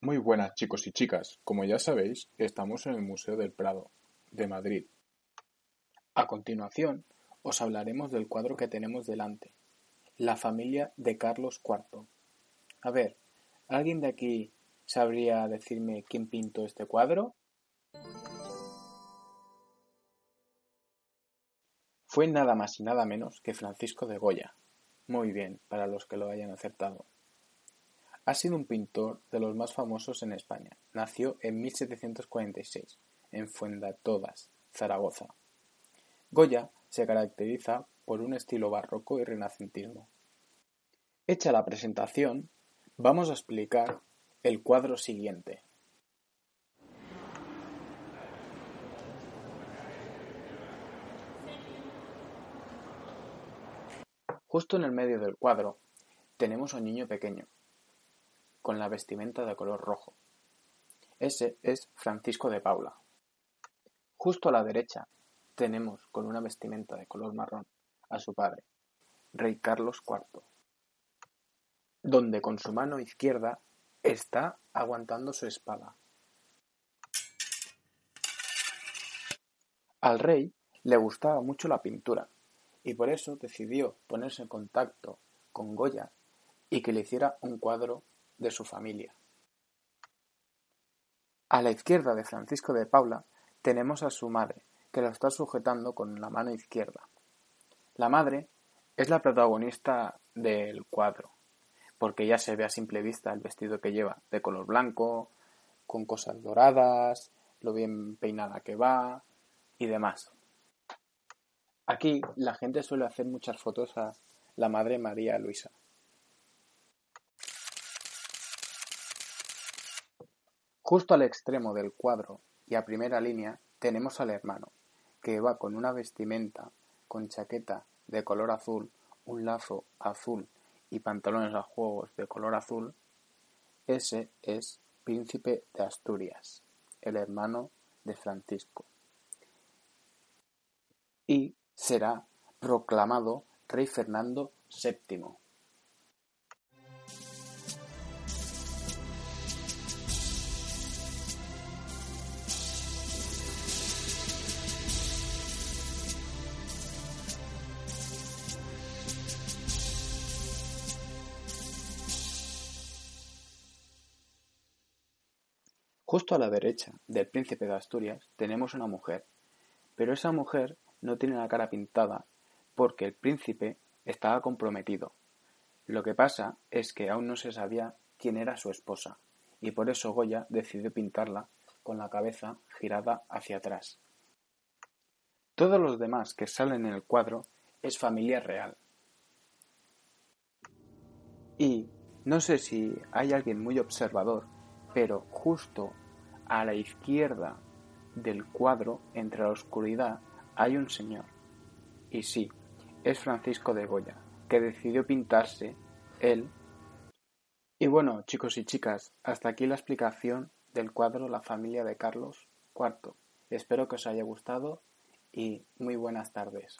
muy buenas chicos y chicas, como ya sabéis, estamos en el Museo del Prado, de Madrid. A continuación, os hablaremos del cuadro que tenemos delante, La familia de Carlos IV. A ver, ¿alguien de aquí sabría decirme quién pintó este cuadro? Fue nada más y nada menos que Francisco de Goya. Muy bien, para los que lo hayan acertado. Ha sido un pintor de los más famosos en España. Nació en 1746 en Fuendatodas, Zaragoza. Goya se caracteriza por un estilo barroco y renacentismo. Hecha la presentación, vamos a explicar el cuadro siguiente. Justo en el medio del cuadro tenemos a un niño pequeño, con la vestimenta de color rojo. Ese es Francisco de Paula. Justo a la derecha tenemos con una vestimenta de color marrón a su padre, Rey Carlos IV, donde con su mano izquierda está aguantando su espada. Al rey le gustaba mucho la pintura y por eso decidió ponerse en contacto con Goya y que le hiciera un cuadro de su familia. A la izquierda de Francisco de Paula tenemos a su madre, que la está sujetando con la mano izquierda. La madre es la protagonista del cuadro, porque ya se ve a simple vista el vestido que lleva, de color blanco, con cosas doradas, lo bien peinada que va y demás. Aquí la gente suele hacer muchas fotos a la madre María Luisa. Justo al extremo del cuadro y a primera línea tenemos al hermano, que va con una vestimenta con chaqueta de color azul, un lazo azul y pantalones a juegos de color azul. Ese es Príncipe de Asturias, el hermano de Francisco. Y será proclamado rey Fernando VII. Justo a la derecha del príncipe de Asturias tenemos una mujer, pero esa mujer no tiene la cara pintada porque el príncipe estaba comprometido. Lo que pasa es que aún no se sabía quién era su esposa, y por eso Goya decidió pintarla con la cabeza girada hacia atrás. Todos los demás que salen en el cuadro es familia real. Y no sé si hay alguien muy observador, pero justo a la izquierda del cuadro, entre la oscuridad, hay un señor. Y sí, es Francisco de Goya, que decidió pintarse él. Y bueno, chicos y chicas, hasta aquí la explicación del cuadro La familia de Carlos IV. Espero que os haya gustado y muy buenas tardes.